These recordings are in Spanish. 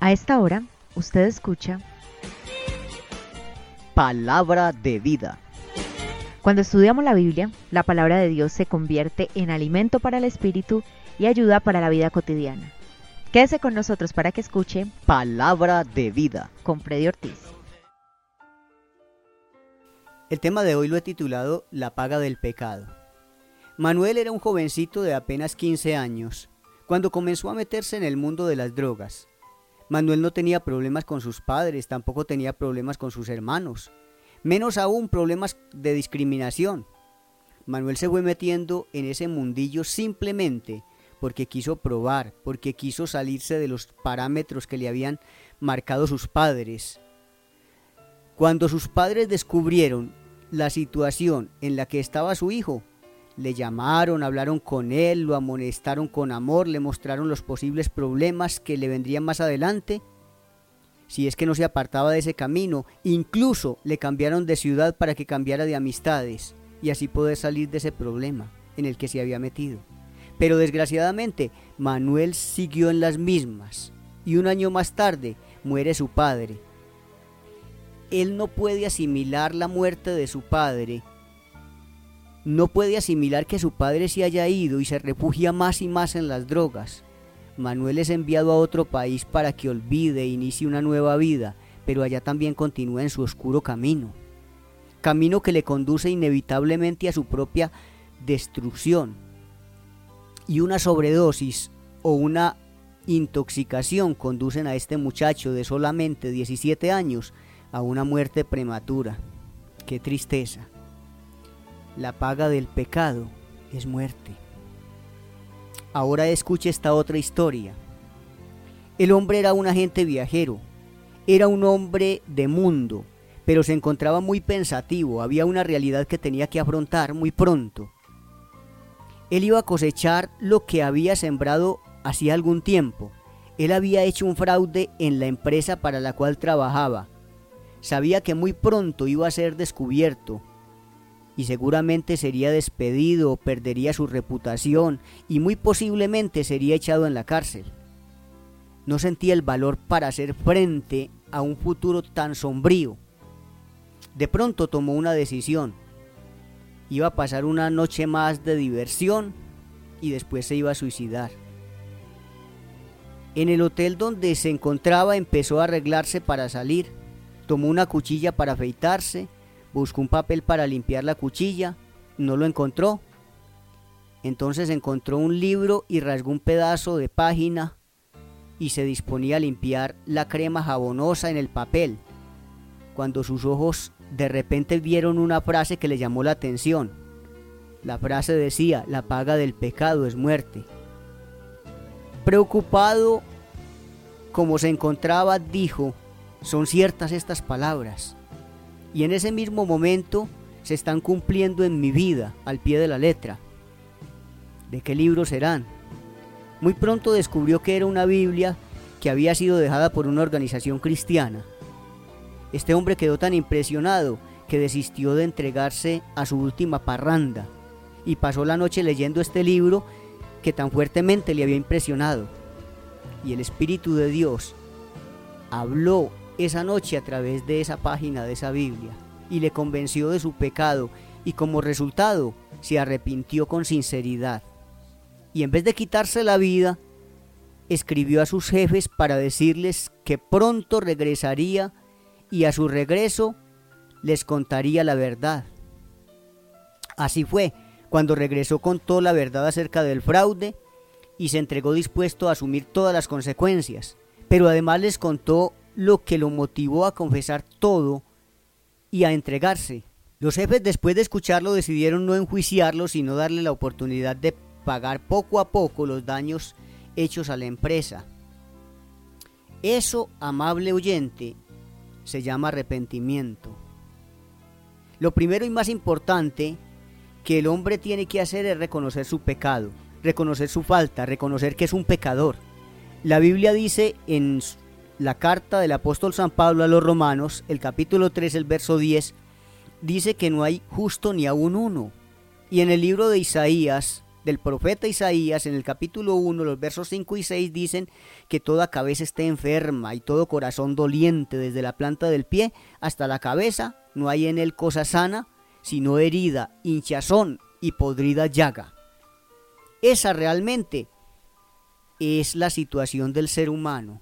A esta hora, usted escucha Palabra de vida. Cuando estudiamos la Biblia, la palabra de Dios se convierte en alimento para el espíritu y ayuda para la vida cotidiana. Quédese con nosotros para que escuche Palabra de vida con Freddy Ortiz. El tema de hoy lo he titulado La paga del pecado. Manuel era un jovencito de apenas 15 años cuando comenzó a meterse en el mundo de las drogas. Manuel no tenía problemas con sus padres, tampoco tenía problemas con sus hermanos, menos aún problemas de discriminación. Manuel se fue metiendo en ese mundillo simplemente porque quiso probar, porque quiso salirse de los parámetros que le habían marcado sus padres. Cuando sus padres descubrieron la situación en la que estaba su hijo, le llamaron, hablaron con él, lo amonestaron con amor, le mostraron los posibles problemas que le vendrían más adelante. Si es que no se apartaba de ese camino, incluso le cambiaron de ciudad para que cambiara de amistades y así poder salir de ese problema en el que se había metido. Pero desgraciadamente Manuel siguió en las mismas y un año más tarde muere su padre. Él no puede asimilar la muerte de su padre no puede asimilar que su padre se haya ido y se refugia más y más en las drogas. Manuel es enviado a otro país para que olvide e inicie una nueva vida, pero allá también continúa en su oscuro camino. Camino que le conduce inevitablemente a su propia destrucción. Y una sobredosis o una intoxicación conducen a este muchacho de solamente 17 años a una muerte prematura. Qué tristeza. La paga del pecado es muerte. Ahora escuche esta otra historia. El hombre era un agente viajero, era un hombre de mundo, pero se encontraba muy pensativo, había una realidad que tenía que afrontar muy pronto. Él iba a cosechar lo que había sembrado hacía algún tiempo. Él había hecho un fraude en la empresa para la cual trabajaba. Sabía que muy pronto iba a ser descubierto y seguramente sería despedido, perdería su reputación y muy posiblemente sería echado en la cárcel. No sentía el valor para hacer frente a un futuro tan sombrío. De pronto tomó una decisión. Iba a pasar una noche más de diversión y después se iba a suicidar. En el hotel donde se encontraba empezó a arreglarse para salir. Tomó una cuchilla para afeitarse buscó un papel para limpiar la cuchilla, no lo encontró. Entonces encontró un libro y rasgó un pedazo de página y se disponía a limpiar la crema jabonosa en el papel, cuando sus ojos de repente vieron una frase que le llamó la atención. La frase decía, la paga del pecado es muerte. Preocupado como se encontraba, dijo, son ciertas estas palabras y en ese mismo momento se están cumpliendo en mi vida al pie de la letra. ¿De qué libro serán? Muy pronto descubrió que era una Biblia que había sido dejada por una organización cristiana. Este hombre quedó tan impresionado que desistió de entregarse a su última parranda y pasó la noche leyendo este libro que tan fuertemente le había impresionado. Y el Espíritu de Dios habló esa noche a través de esa página de esa Biblia y le convenció de su pecado y como resultado se arrepintió con sinceridad. Y en vez de quitarse la vida, escribió a sus jefes para decirles que pronto regresaría y a su regreso les contaría la verdad. Así fue, cuando regresó contó la verdad acerca del fraude y se entregó dispuesto a asumir todas las consecuencias, pero además les contó lo que lo motivó a confesar todo y a entregarse. Los jefes después de escucharlo decidieron no enjuiciarlo, sino darle la oportunidad de pagar poco a poco los daños hechos a la empresa. Eso, amable oyente, se llama arrepentimiento. Lo primero y más importante que el hombre tiene que hacer es reconocer su pecado, reconocer su falta, reconocer que es un pecador. La Biblia dice en la carta del apóstol San Pablo a los romanos, el capítulo 3, el verso 10, dice que no hay justo ni aún uno. Y en el libro de Isaías, del profeta Isaías en el capítulo 1, los versos 5 y 6 dicen que toda cabeza esté enferma y todo corazón doliente desde la planta del pie hasta la cabeza, no hay en él cosa sana, sino herida, hinchazón y podrida llaga. Esa realmente es la situación del ser humano.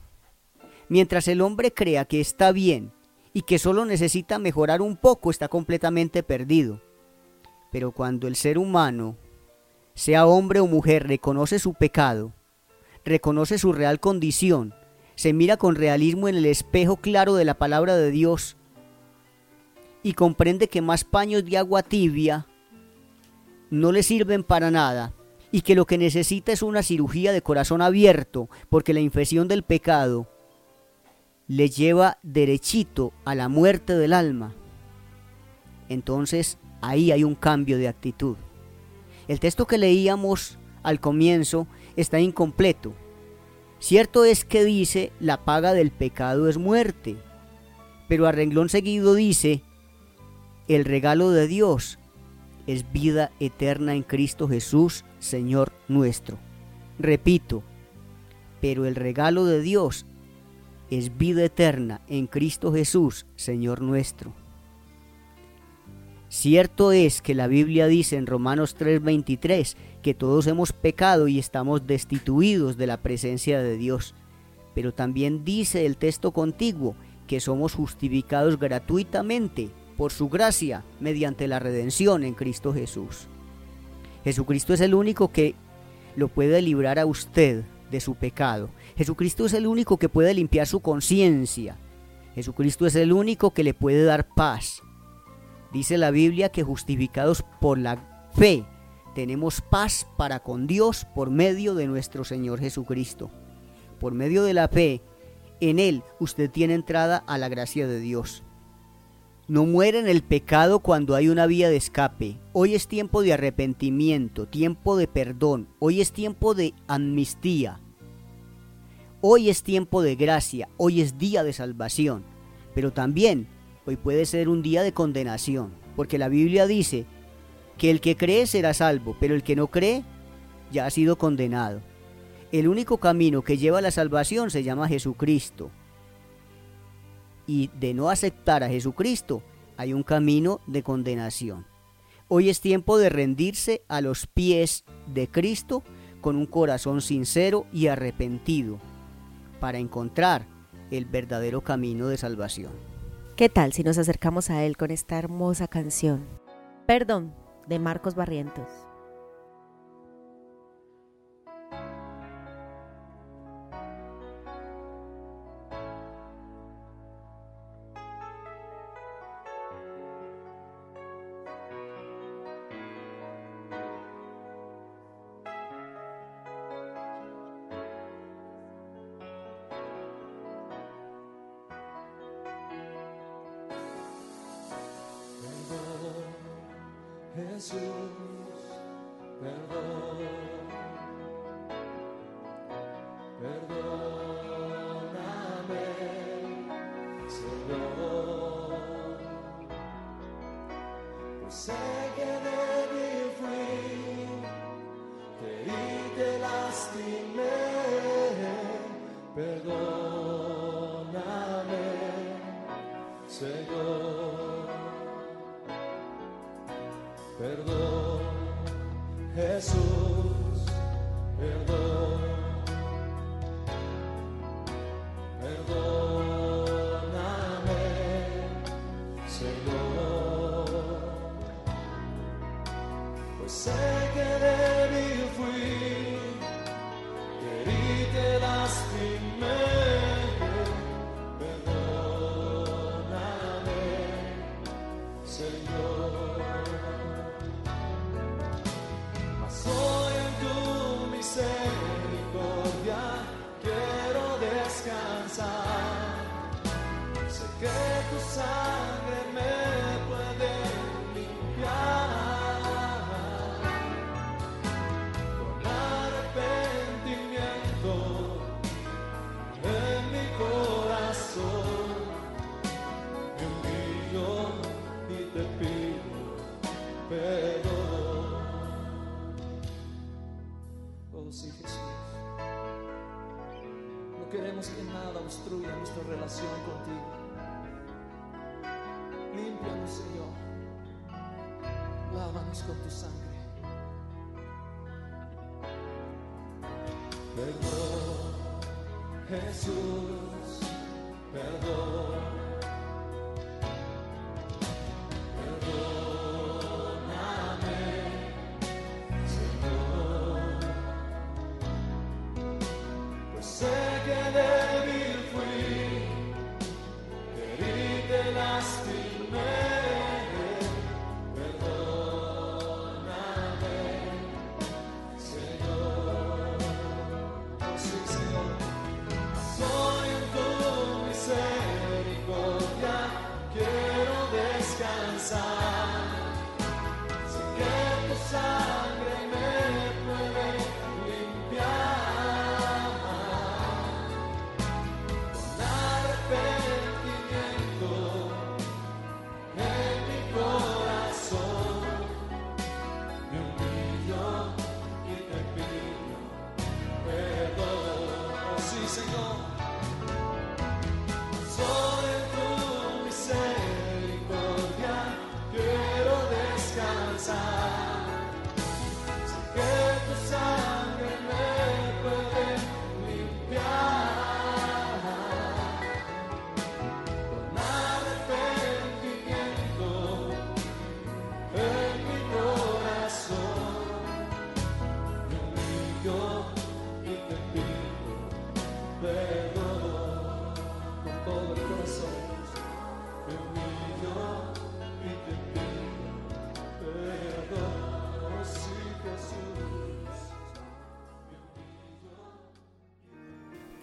Mientras el hombre crea que está bien y que solo necesita mejorar un poco, está completamente perdido. Pero cuando el ser humano, sea hombre o mujer, reconoce su pecado, reconoce su real condición, se mira con realismo en el espejo claro de la palabra de Dios y comprende que más paños de agua tibia no le sirven para nada y que lo que necesita es una cirugía de corazón abierto porque la infección del pecado le lleva derechito a la muerte del alma. Entonces ahí hay un cambio de actitud. El texto que leíamos al comienzo está incompleto. Cierto es que dice la paga del pecado es muerte, pero a renglón seguido dice el regalo de Dios es vida eterna en Cristo Jesús, Señor nuestro. Repito, pero el regalo de Dios es vida eterna en Cristo Jesús, Señor nuestro. Cierto es que la Biblia dice en Romanos 3:23 que todos hemos pecado y estamos destituidos de la presencia de Dios, pero también dice el texto contiguo que somos justificados gratuitamente por su gracia mediante la redención en Cristo Jesús. Jesucristo es el único que lo puede librar a usted de su pecado. Jesucristo es el único que puede limpiar su conciencia. Jesucristo es el único que le puede dar paz. Dice la Biblia que justificados por la fe tenemos paz para con Dios por medio de nuestro Señor Jesucristo. Por medio de la fe, en Él usted tiene entrada a la gracia de Dios. No muere en el pecado cuando hay una vía de escape. Hoy es tiempo de arrepentimiento, tiempo de perdón. Hoy es tiempo de amnistía. Hoy es tiempo de gracia. Hoy es día de salvación. Pero también hoy puede ser un día de condenación. Porque la Biblia dice que el que cree será salvo, pero el que no cree ya ha sido condenado. El único camino que lleva a la salvación se llama Jesucristo y de no aceptar a Jesucristo, hay un camino de condenación. Hoy es tiempo de rendirse a los pies de Cristo con un corazón sincero y arrepentido para encontrar el verdadero camino de salvación. ¿Qué tal si nos acercamos a Él con esta hermosa canción? Perdón, de Marcos Barrientos. Jesús, Jesús, perdón. Lávanos con tu sangre. Perdón, Jesús, perdón. Pues sé que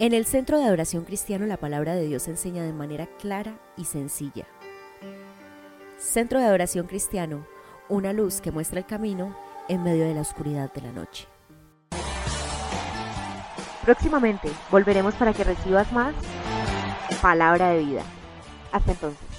En el Centro de Adoración Cristiano la palabra de Dios se enseña de manera clara y sencilla. Centro de Adoración Cristiano, una luz que muestra el camino en medio de la oscuridad de la noche. Próximamente volveremos para que recibas más palabra de vida. Hasta entonces.